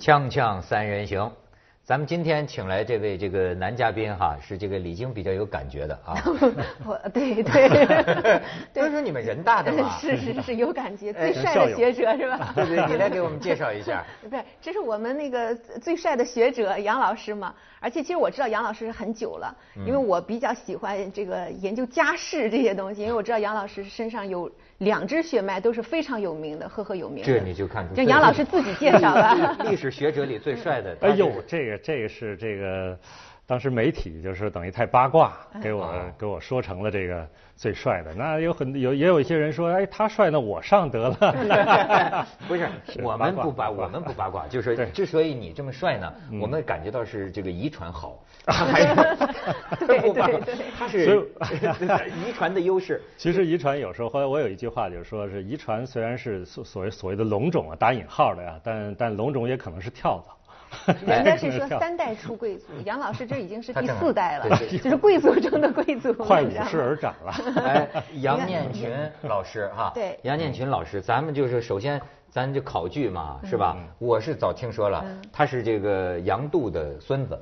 锵锵三人行，咱们今天请来这位这个男嘉宾哈，是这个李菁比较有感觉的啊。我对对，都是你们人大的嘛。是是是有感觉，哎最帅的学者是吧？对对，你来给我们介绍一下。不是，这是我们那个最帅的学者杨老师嘛。而且其实我知道杨老师很久了，嗯因为我比较喜欢这个研究家世这些东西，因为我知道杨老师身上有两支血脉都是非常有名的，赫赫有名的。这你就看出这杨老师自己介绍了。历史学者里最帅的。哎呦，这个这个是这个，当时媒体就是等于太八卦，给我给我说成了这个最帅的。那有很有也有一些人说，哎，他帅，那我上得了。不是，是我们不八，我们不八卦，就是对之所以你这么帅呢，嗯我们感觉到是这个遗传好，还是不八卦对对对他是遗传的优势。其实遗传有时候，后来我有一句话就是说是遗传虽然是所所谓所谓的龙种啊，打引号的呀，但但龙种也可能是跳蚤。人家是说三代出贵族，杨老师这已经是第四代了就是贵族中的贵族。快五你知道吗世而长了。哎，杨念群老师哈，对杨念群老师，咱们就是首先咱就考据嘛，是吧？我是早听说了，他是这个杨度的孙子。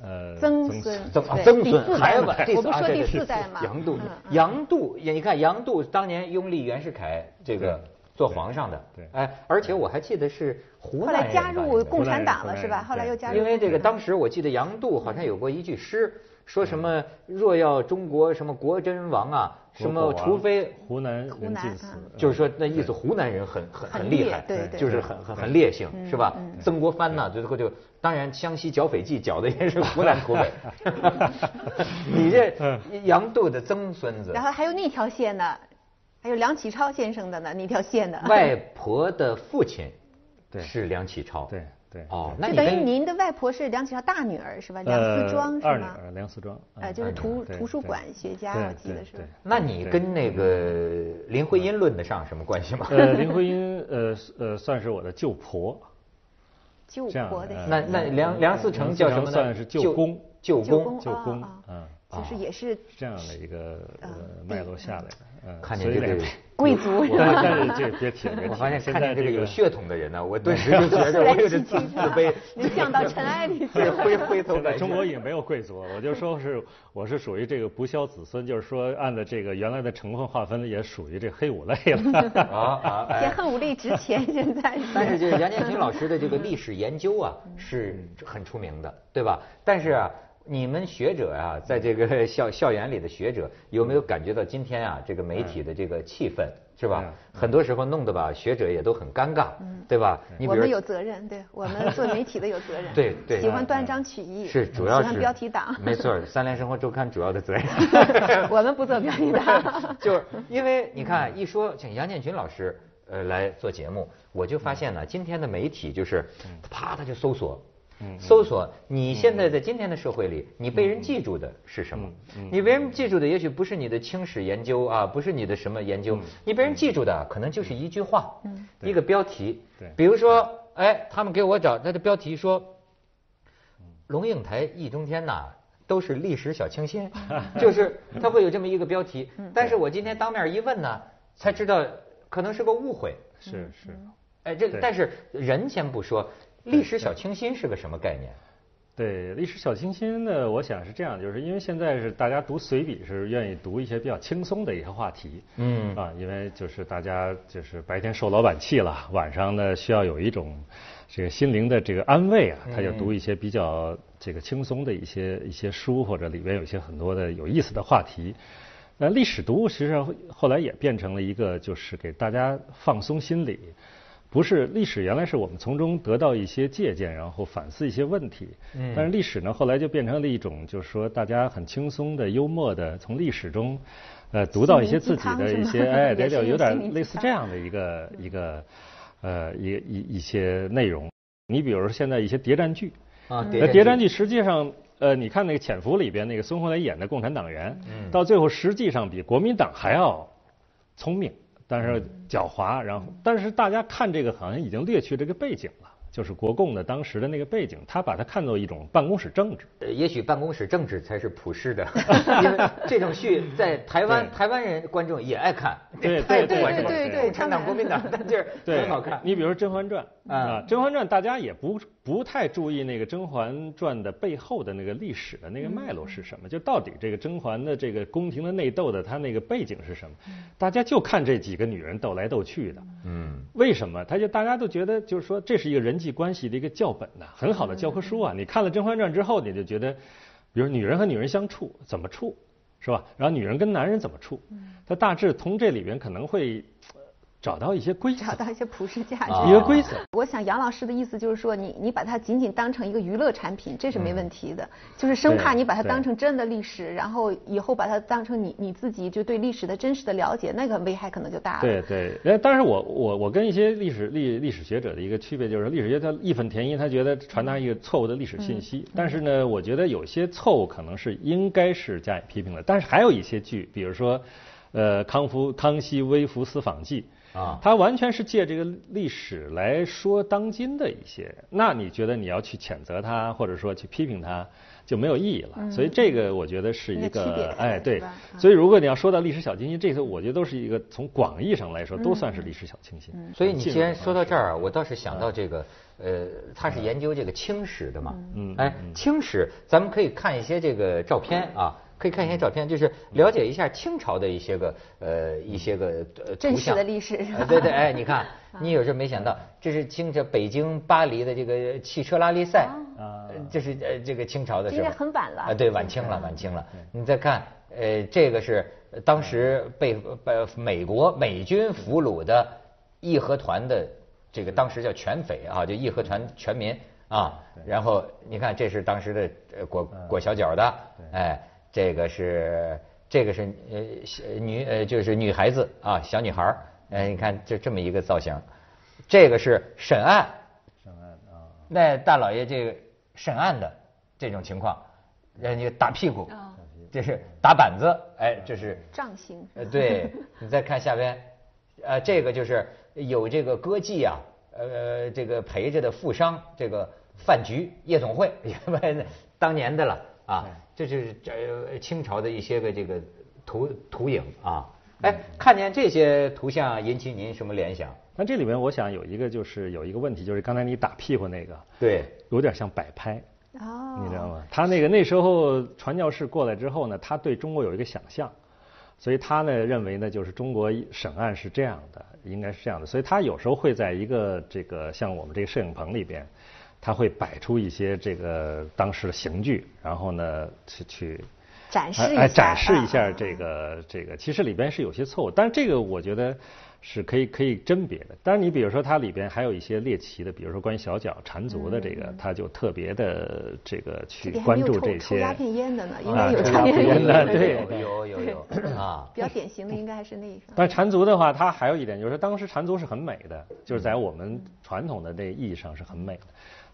呃，曾孙曾曾孙孩子我不是说第四代嘛。杨度杨度，你看杨度当年拥立袁世凯这个做皇上的，对哎，而且我还记得是湖南人后来加入共产党了是吧？后来又加入因为这个当时我记得杨度好像有过一句诗，说什么若要中国什么国真亡啊，什么除非湖南湖南人尽死嗯，就是说那意思，湖南人很很很很厉害，烈对对就是很很很烈性，是吧嗯？曾国藩呢，最后就当然湘西剿匪记剿的也是湖南土匪。你这杨度的曾孙子然，后还有那条线呢，还有梁启超先生的呢，那条线的。外婆的父亲 对是梁启超。对对。哦，那就等于您的外婆是梁启超大女儿是吧？梁思庄呃、二女是吗？儿梁思庄。呃，嗯就是图图书馆学家，我记得是。对对那你跟那个林徽因论得上什么关系吗？呃，林徽因呃呃算是我的舅婆，舅婆的呃那那梁梁思成叫什么呢？算是舅公舅舅公公。舅公哦，嗯，就是也是是这样的一个呃嗯脉络下来的，嗯，看见这个 贵族但是这别提了，我发现现看见这个有在这个血统的人呢，我顿时就觉得 我有点自自卑。您降到尘埃里去对，了。灰灰 头现在中国也没有贵族，我就说是我是属于这个不肖子孙，就是说按照这个原来的成分划分，也属于这黑五类了。啊啊！哎也恨武力值钱，现在但是就是杨建平老师的这个历史研究啊，是很出名的，对吧？但是啊，你们学者啊，在这个 校校园里的学者，有没有感觉到今天啊，这个媒体的这个气氛是吧？很多时候弄得吧，学者也都很尴尬，对吧？你我们有责任，对我们 做媒体的有责任。对对喜欢断章取义，是主要是喜欢标题党。没错，《三联生活周刊》主要的责任。我们不做标题党。就是因为你看，一说请杨建群老师呃来做节目，我就发现呢，今天的媒体就是啪他就搜索。搜索你现在在今天的社会里，你被人记住的是什么？你被人记住的也许不是你的清史研究啊，不是你的什么研究，你被人记住的可能就是一句话，一个标题。对。比如说，哎，他们给我找他的标题说，龙应台、易中天呐，都是历史小清新，就是他会有这么一个标题。但是我今天当面一问呢，才知道可能是个误会。是是，哎，这个但是人先不说，历史小清新是个什么概念？对历史小清新呢，我想是这样，就是因为现在是大家读随笔是愿意读一些比较轻松的一些话题，嗯啊，因为就是大家就是白天受老板气了，晚上呢需要有一种这个心灵的这个安慰啊，他就读一些比较这个轻松的一些一些书，或者里边有一些很多的有意思的话题。那历史读物实际上后来也变成了一个，就是给大家放松心理。不是历史，原来是我们从中得到一些借鉴，然后反思一些问题。嗯。但是历史呢，后来就变成了一种，就是说大家很轻松的、幽默的，从历史中，呃，读到一些自己的一些，哎，对 对，有点类似这样的一个一个，呃，一一一些内容。你比如说现在一些谍战剧，啊，那谍战剧。实际上，呃，你看那个《潜伏》里边那个孙红雷演的共产党员，嗯。到最后实际上比国民党还要聪明，但是狡猾，然后但是大家看这个好像已经略去这个背景了，就是国共的当时的那个背景，他把它看作一种办公室政治。呃也许办公室政治才是普世的，因为这种剧在台湾台湾人观众也爱看，对 对对对对共产党、国民党，但就是，很好看。你比如说《甄嬛传》啊啊，《甄嬛传》大家也不不太注意那个《甄嬛传》的背后的那个历史的那个脉络是什么，就到底这个甄嬛的这个宫廷的内斗的它那个背景是什么？大家就看这几个女人斗来斗去的。嗯，为什么？他就大家都觉得就是说这是一个人际关系的一个教本呐，很好的教科书啊。你看了《甄嬛传》之后，你就觉得，比如女人和女人相处怎么处，是吧？然后女人跟男人怎么处？它大致从这里边可能会。找到一些规则，找到一些普世价值，一个规则。我想杨老师的意思就是说，你你把它仅仅当成一个娱乐产品，这是没问题的。就是生怕你把它当成真的历史，然后以后把它当成你你自己就对历史的真实的了解，那个危害可能就大了。对对，呃，但是我我我跟一些历史历历史学者的一个区别就是，历史学家义愤填膺，他觉得传达一个错误的历史信息。但是呢，我觉得有些错误可能是应该是加以批评的。但是还有一些剧，比如说，呃，康夫康熙微服私访记。啊，他完全是借这个历史来说当今的一些，那你觉得你要去谴责他，或者说去批评他，就没有意义了。所以这个我觉得是一个，哎，对。所以如果你要说到历史小清新，这些我觉得都是一个从广义上来说都算是历史小清新。所以你既然说到这儿，我倒是想到这个，呃，他是研究这个清史的嘛，嗯，哎，清史，咱们可以看一些这个照片啊。可以看一些照片，就是了解一下清朝的一些个呃一些个呃真实的历史。对对，哎，你看，你有时候没想到，这是清这北京巴黎的这个汽车拉力赛啊，这是呃这个清朝的时候。应该很晚了。啊，对，晚清了，晚清了。你再看，呃，这个是当时被被美国美军俘虏的义和团的这个当时叫全匪啊，就义和团全民啊。然后你看，这是当时的裹裹小脚的，哎。这个是这个是呃女呃就是女孩子啊小女孩儿，哎你看就这么一个造型，这个是审案，审案啊，那大老爷这个审案的这种情况，人家打屁股，这是打板子，哎这是杖刑，呃对，你再看下边，呃这个就是有这个歌妓啊，呃这个陪着的富商这个饭局夜总会，当年的了啊。这就是这清朝的一些个这个图图影啊，哎，看见这些图像引起您什么联想？那这里面我想有一个就是有一个问题，就是刚才你打屁股那个，对，有点像摆拍，哦，你知道吗？他那个那时候传教士过来之后呢，他对中国有一个想象，所以他呢认为呢，就是中国审案是这样的，应该是这样的，所以他有时候会在一个这个像我们这个摄影棚里边。他会摆出一些这个当时的刑具，然后呢去去展示一下，展示一下这个这个，其实里边是有些错误，但是这个我觉得是可以可以甄别的。但是你比如说它里边还有一些猎奇的，比如说关于小脚缠足的这个，他就特别的这个去关注这些。鸦片烟的呢，应该有鸦片烟的，对，有有有 啊。比较典型的应该还是那一个。但缠足的话，它还有一点就是当时缠足是很美的，就是在我们传统的那意义上是很美的。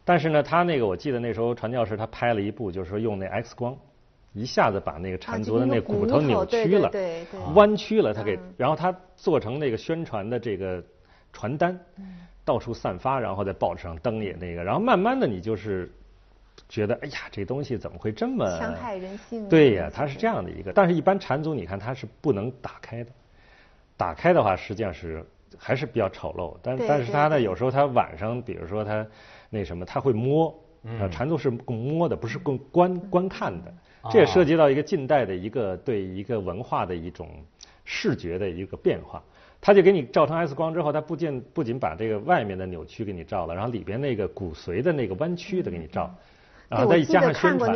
但是呢，他那个我记得那时候传教士他拍了一部，就是说用那 X 光，一下子把那个缠足的那骨头扭曲了，弯曲了，他给，然后他做成那个宣传的这个传单，到处散发，然后在报纸上登也那个，然后慢慢的你就是觉得，哎呀，这东西怎么会这么伤害人性？对呀，它是这样的一个，但是一般缠足你看它是不能打开的，打开的话实际上是还是比较丑陋，但但是它呢有时候它晚上比如说它。那什么，他会摸，啊，缠足是供摸的，不是供观观看的。这也涉及到一个近代的一个对一个文化的一种视觉的一个变化。他就给你照成 X 光之后，他不仅不仅把这个外面的扭曲给你照了，然后里边那个骨髓的那个弯曲的给你照。然后再加上宣传，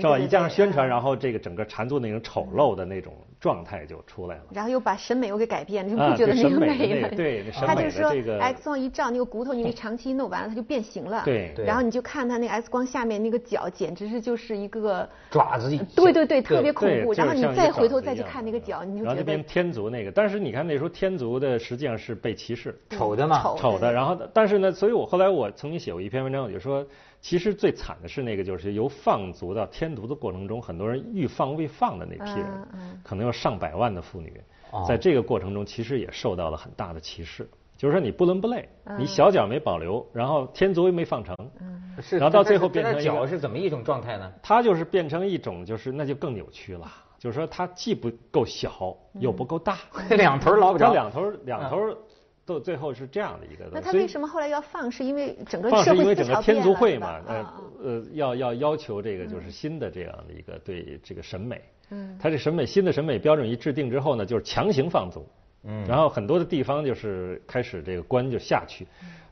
是吧？一加上宣传，然后这个整个缠足那种丑陋的那种状态就出来了。然后又把审美又给改变了，就不觉得那个美了。对，他就说 X 光一照，那个骨头因为长期弄完了，它就变形了。对。然后你就看它那个 X 光下面那个脚，简直是就是一个爪子。对对对，特别恐怖。然后你再回头再去看那个脚，你就觉得。然后那边天足那个，但是你看那时候天足的实际上是被歧视，丑的嘛，丑的。然后，但是呢，所以我后来我曾经写过一篇文章，我就说。其实最惨的是那个，就是由放逐到添足的过程中，很多人欲放未放的那批人，可能有上百万的妇女，在这个过程中其实也受到了很大的歧视。就是说你不伦不类，你小脚没保留，然后天足又没放成，然后到最后变成脚是怎么一种状态呢？它就是变成一种，就是那就更扭曲了。就是说它既不够小，又不够大，两头捞不着。两头两头。都最后是这样的一个。那他为什么后来要放？是因为整个放是因为社会整个天族会嘛，呃呃呃，要要要求这个就是新的这样的一个对这个审美。嗯。他这审美新的审美标准一制定之后呢，就是强行放纵。嗯。然后很多的地方就是开始这个官就下去，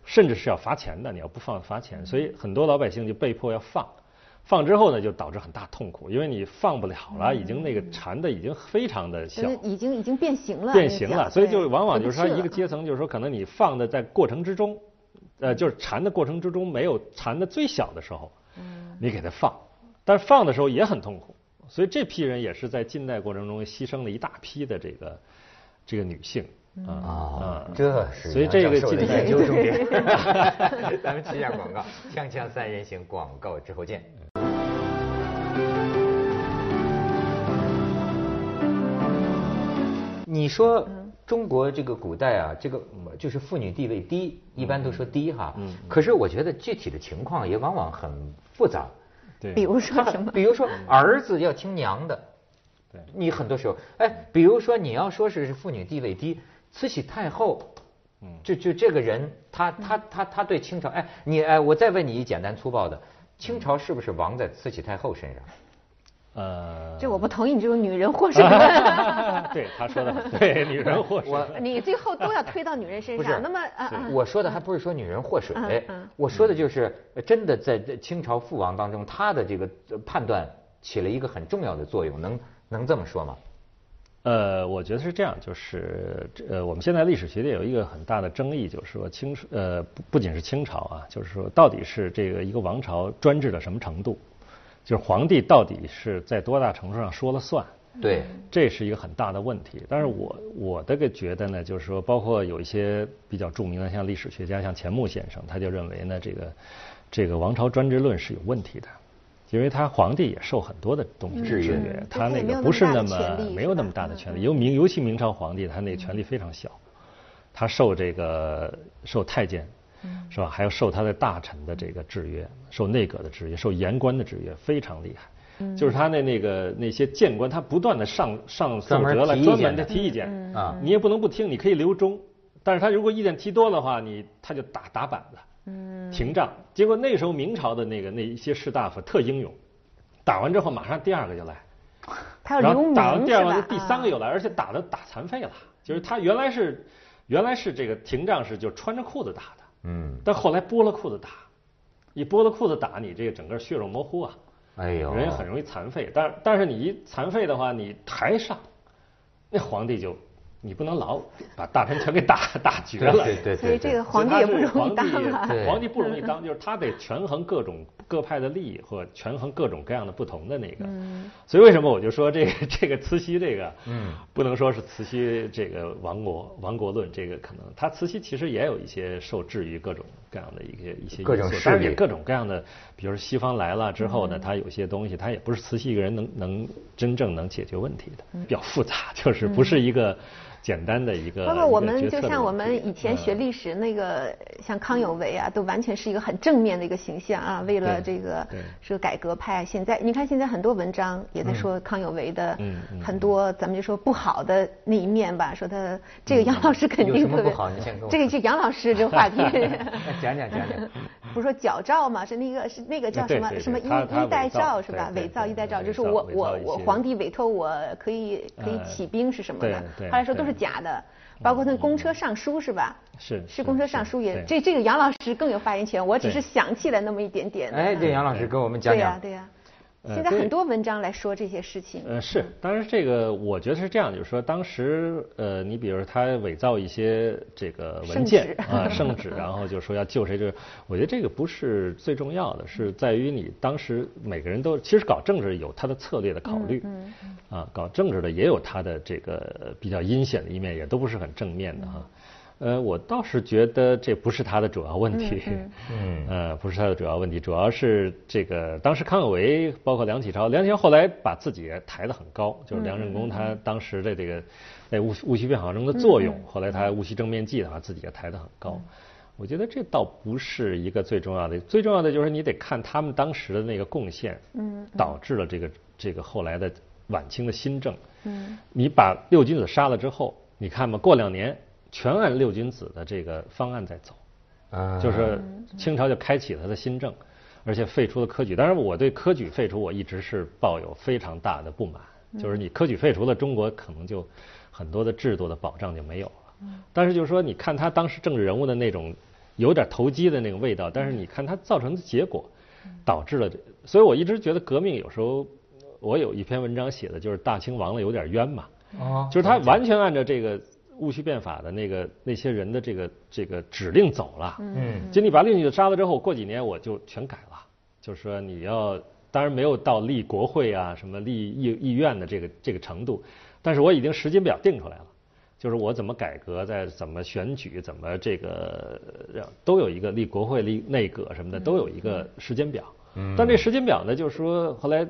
甚至是要罚钱的，你要不放罚钱，所以很多老百姓就被迫要放。放之后呢，就导致很大痛苦，因为你放不了了，已经那个缠的已经非常的小，已经已经变形了，变形了，所以就往往就是说一个阶层，就是说可能你放的在过程之中，呃，就是缠的过程之中没有缠的最小的时候，你给它放，但放的时候也很痛苦，所以这批人也是在近代过程中牺牲了一大批的这个这个女性啊，这是所以这个近代纠重点，咱们去下广告，锵锵三人行广告之后见。你说中国这个古代啊，这个就是妇女地位低，一般都说低哈。嗯。可是我觉得具体的情况也往往很复杂。对。比如说什么？比如说儿子要听娘的。对。你很多时候，哎，比如说你要说是妇女地位低，慈禧太后，嗯，就就这个人，他他他他对清朝，哎，你哎，我再问你一简单粗暴的，清朝是不是亡在慈禧太后身上？呃，这我不同意你这种女人祸水。对，他说的对，女人祸水。你最后都要推到女人身上。那么，我说的还不是说女人祸水，我说的就是真的在清朝父王当中，他的这个判断起了一个很重要的作用，能能这么说吗？呃，我觉得是这样，就是呃，我们现在历史学界有一个很大的争议，就是说清呃不不仅是清朝啊，就是说到底是这个一个王朝专制到什么程度？就是皇帝到底是在多大程度上说了算？对，这是一个很大的问题。但是我我的个觉得呢，就是说，包括有一些比较著名的，像历史学家，像钱穆先生，他就认为呢，这个这个王朝专制论是有问题的，因为他皇帝也受很多的东西制约，他那个不是那么没有那么大的权利。尤明尤其明朝皇帝，他那权力非常小，他受这个受太监。是吧？还要受他的大臣的这个制约，受内阁的制约，受言官的制约，非常厉害。就是他那那个那些谏官，他不断的上上奏折来专门的提意见啊，你也不能不听，你可以留中，但是他如果意见提多的话，你他就打打板子，停仗。结果那时候明朝的那个那一些士大夫特英勇，打完之后马上第二个就来，然后打完第二个第三个又来，而且打的打残废了。就是他原来是原来是这个停仗是就穿着裤子打的。嗯，但后来剥了裤子打，一剥了裤子打你，这个整个血肉模糊啊，哎呦，人很容易残废。但但是你一残废的话，你台上，那皇帝就。你不能老把大臣全给打 打绝了，对对对。所以这个皇帝也不容易当啊。皇帝不容易当，就是他得权衡各种各派的利益和权衡各种各样的不同的那个。嗯。所以为什么我就说这个这个慈禧这个，嗯，不能说是慈禧这个亡国亡国论，这个可能他慈禧其实也有一些受制于各种各样的一些一些各种势力，各种各样的，比如西方来了之后呢，他有些东西他也不是慈禧一个人能能真正能解决问题的，比较复杂，就是不是一个。简单的一个，包括我们就像我们以前学历史那个，像康有为啊，都完全是一个很正面的一个形象啊。为了这个是改革派，现在你看现在很多文章也在说康有为的很多，咱们就说不好的那一面吧。说他这个杨老师肯定特别好，这个是杨老师这个话题。讲 讲讲讲，不是说矫诏嘛？是那个是那个叫什么什么衣衣带诏是吧？伪造衣带诏，就是我我我皇帝委托我可以可以起兵是什么的？后来说都是。假的，包括那公车上书是吧？是是公车上书也这这个杨老师更有发言权，我只是想起来那么一点点。哎，这，杨老师跟我们讲讲。对呀对呀。现在很多文章来说这些事情。呃，是，当然这个我觉得是这样，就是说当时呃，你比如说他伪造一些这个文件啊 圣旨，然后就说要救谁，就是我觉得这个不是最重要的，是在于你当时每个人都其实搞政治有他的策略的考虑，啊，搞政治的也有他的这个比较阴险的一面，也都不是很正面的哈。呃，我倒是觉得这不是他的主要问题，嗯，呃，不是他的主要问题，主要是这个当时康有为，包括梁启超，梁启超后来把自己抬得很高，就是梁任公他当时的这个在戊戊戌变法中的作用，后来他戊戌政变记的话自己也抬得很高。我觉得这倒不是一个最重要的，最重要的就是你得看他们当时的那个贡献，嗯，导致了这个这个后来的晚清的新政，嗯，你把六君子杀了之后，你看吧，过两年。全按六君子的这个方案在走，啊。就是清朝就开启了他的新政，而且废除了科举。当然，我对科举废除我一直是抱有非常大的不满，就是你科举废除了，中国可能就很多的制度的保障就没有了。但是就是说，你看他当时政治人物的那种有点投机的那个味道，但是你看他造成的结果，导致了这，所以我一直觉得革命有时候，我有一篇文章写的就是大清亡了有点冤嘛，哦。就是他完全按照这个戊戌变法的那个那些人的这个这个指令走了，嗯。就你把令举杀了之后，过几年我就全改了，就是说你要，当然没有到立国会啊什么立议议院的这个这个程度，但是我已经时间表定出来了。就是我怎么改革，再怎么选举，怎么这个都有一个立国会、立内阁什么的，都有一个时间表。但这时间表呢，就是说后来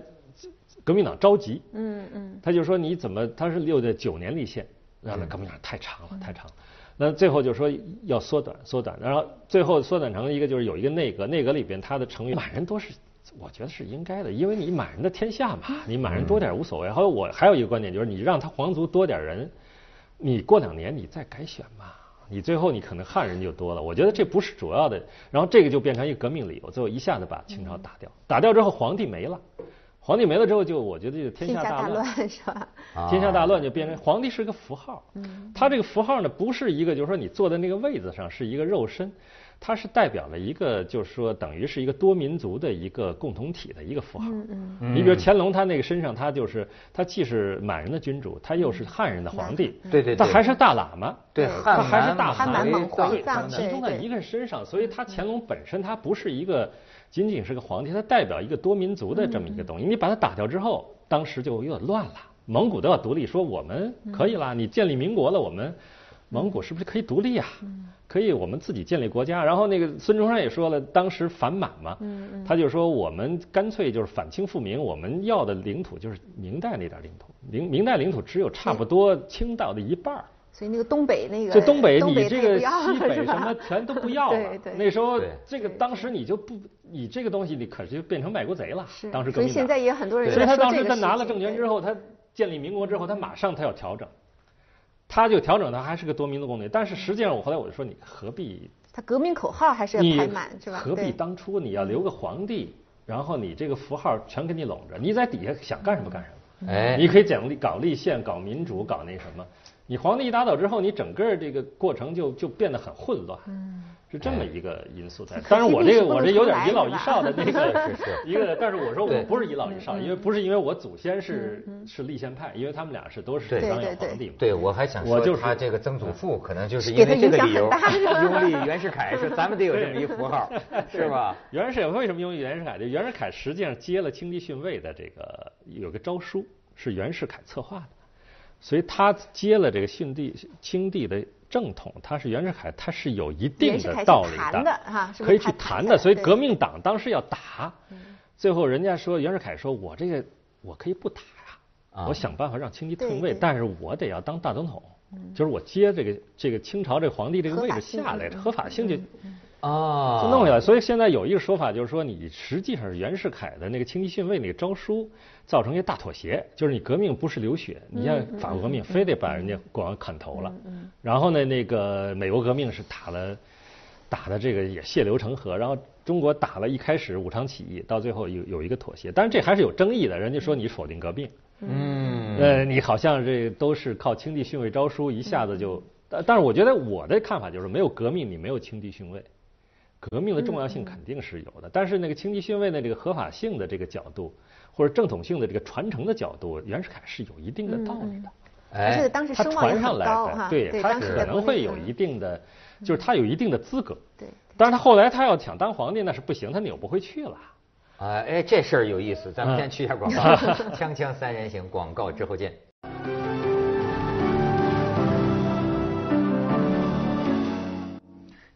革命党着急，嗯嗯。他就说你怎么他是六的九年立宪，让那革命党太长了，太长了。那最后就说要缩短，缩短，然后最后缩短成一个就是有一个内阁，内阁里边他的成员满人多是，我觉得是应该的，因为你满人的天下嘛，你满人多点无所谓。还有我还有一个观点就是你让他皇族多点人，你过两年你再改选嘛。你最后你可能汉人就多了，我觉得这不是主要的，然后这个就变成一个革命理由，最后一下子把清朝打掉，打掉之后皇帝没了，皇帝没了之后就我觉得就天天下大乱，是吧？啊 天下大乱就变成皇帝是个符号，他这个符号呢不是一个就是说你坐在那个位子上是一个肉身，它是代表了一个就是说等于是一个多民族的一个共同体的一个符号。你比如乾隆他那个身上他就是他既是满人的君主，他又是汉人的皇帝，对对对。他还是大喇嘛。对他还是大汉满蒙对，回他藏集中在一个人身上，所以他乾隆本身他不是一个仅仅是个皇帝，他代表一个多民族的这么一个东西。你把他打掉之后，当时就有点乱了，蒙古都要独立，说我们可以啦，你建立民国了，我们蒙古是不是可以独立啊？可以，我们自己建立国家。然后那个孙中山也说了，当时反满嘛，他就说我们干脆就是反清复明，我们要的领土就是明代那点领土，明明代领土只有差不多清道的一半儿。所以那个东北那个就东北，你这个西北什么全都不要了。对对那时候这个当时你就不，你这个东西你可是就变成卖国贼了。是当时革命党所以现在也很多人所以他当时他拿了政权之后，他建立民国之后，他马上他要调整，他就调整他还是个多民族公民。但是实际上，我后来我就说，你何必他革命口号还是要你排满是吧？何必当初你要留个皇帝，然后你这个符号全给你拢着，你在底下想干什么干什么。哎你可以讲立搞立宪、搞民主、搞那什么。你皇帝一打倒之后，你整个这个过程就就变得很混乱。是这么一个因素在。当然，我这个我这有点重来遗老遗少的那个 是是 一个，但是我说我不是遗老遗少，因为不是因为我祖先是是立宪派，因为他们俩是都是对当对对有皇帝嘛。对，我还想说，我就是他这个曾祖父可能就是因为这个理由拥立袁世凯，说咱们得有这么一符号，是吧？袁世凯为什么拥立袁世凯？这袁世凯实际上接了清帝逊位的这个有个诏书，是袁世凯策划的，所以他接了这个逊帝清帝的正统，他是袁世凯，他是有一定的道理的哈是是可以去谈的。所以革命党当时要打，最后人家说袁世凯说我这个我可以不打呀、啊。我想办法让清帝退位，但是我得要当大总统。就是我接这个这个清朝这个皇帝这个位置下来，嗯合法性就啊，就弄下来。所以现在有一个说法，就是说你实际上是袁世凯的那个清帝逊位那个诏书，造成一个大妥协，就是你革命不是流血，你像法国革命非得把人家国王砍头了，然后呢，那个美国革命是打了。打的这个也血流成河，然后中国打了一开始武昌起义，到最后有有一个妥协，但是这还是有争议的。人家说你否定革命，嗯，呃，你好像这都是靠清帝逊位诏书一下子就，但但是我觉得我的看法就是，没有革命你没有清帝逊位，革命的重要性肯定是有的，但是那个清帝逊位的这个合法性的这个角度，或者正统性的这个传承的角度，袁世凯是有一定的道理的。而且哎，他当时声望上来很高哈，的，对他可能会有嗯一定的，就是他有一定的资格。对。但是他后来他要想当皇帝那是不行，他扭不回去了。啊，哎，这事儿有意思，咱们嗯先去一下广告，锵锵三人行，广告之后见。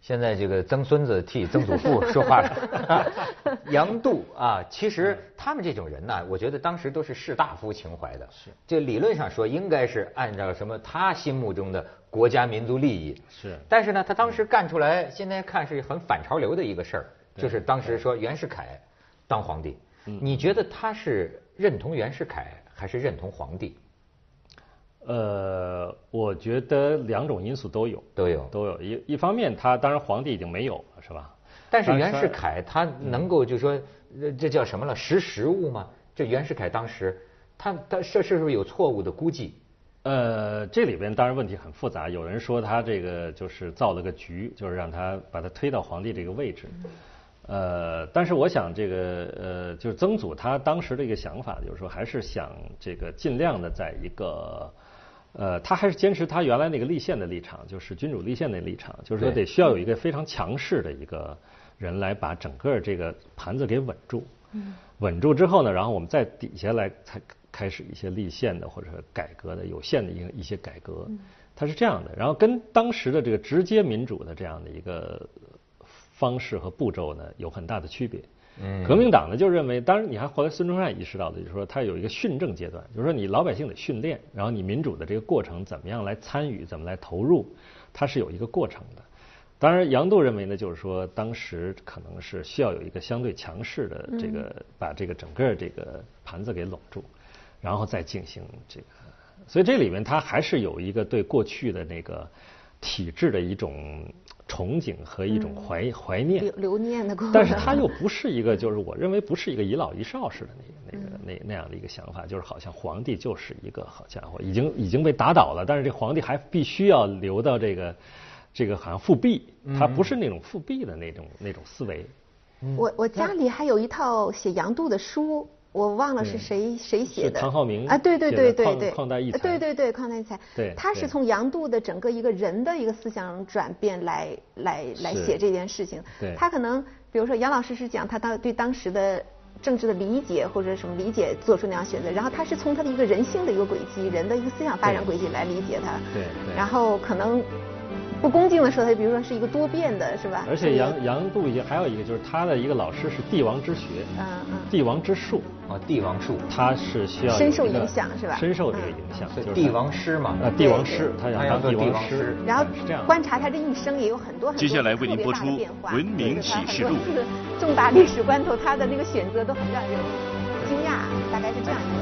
现在这个曾孙子替曾祖父 说话了，杨度啊，其实他们这种人呢，我觉得当时都是士大夫情怀的，是。这理论上说应该是按照什么他心目中的国家民族利益，是。但是呢，他当时干出来，现在看是很反潮流的一个事儿，就是当时说袁世凯当皇帝，你觉得他是认同袁世凯还是认同皇帝？呃，我觉得两种因素都有，都有都有。一一方面，他当然皇帝已经没有了，是吧？但是袁世凯他能够就说，这叫什么了？识时务吗？这袁世凯当时，他他是是不是有错误的估计？呃，这里边当然问题很复杂。有人说他这个就是造了个局，就是让他把他推到皇帝这个位置。呃，但是我想这个呃，就是曾祖他当时的一个想法，就是说还是想这个尽量的在一个呃，他还是坚持他原来那个立宪的立场，就是君主立宪的立场，就是说得需要有一个非常强势的一个人来把整个这个盘子给稳住。嗯。稳住之后呢，然后我们在底下来才开始一些立宪的或者改革的有限的一个一些改革。它是这样的，然后跟当时的这个直接民主的这样的一个。方式和步骤呢有很大的区别。嗯，革命党呢就认为，当然你还后来孙中山意识到的，就是说他有一个训政阶段，就是说你老百姓得训练，然后你民主的这个过程怎么样来参与，怎么来投入，它是有一个过程的。当然，杨度认为呢，就是说当时可能是需要有一个相对强势的这个把这个整个这个盘子给拢住，然后再进行这个。所以这里面他还是有一个对过去的那个体制的一种。憧憬和一种怀怀念、留留念的过程，但是他又不是一个，就是我认为不是一个一老一少式的那个、那个、那那样的一个想法，就是好像皇帝就是一个好家伙，已经已经被打倒了，但是这皇帝还必须要留到这个这个好像复辟，他不是那种复辟的那种那种思维。我我家里还有一套写杨度的书。我忘了是谁谁写的，唐浩明啊，对对对对对，旷达异才，对对对，旷达异才，对，他是从杨度的整个一个人的一个思想转变来来来写这件事情，对，他可能比如说杨老师是讲他当对当时的政治的理解或者什么理解做出那样选择，然后他是从他的一个人性的一个轨迹，人的一个思想发展轨迹来理解他，对，然后可能。不恭敬的说，他比如说是一个多变的，是吧？而且杨杨度也还有一个，就是他的一个老师是帝王之学，嗯嗯，帝王之术，啊，帝王术，他是需要深受影响，是吧？深受这个影响，就是帝王师嘛，啊，帝王师，他想当帝王师。然后观察他这一生也有很多很多接下来为您播出《文明启示录》。重大历史关头，他的那个选择都很让人惊讶，大概是这样一个。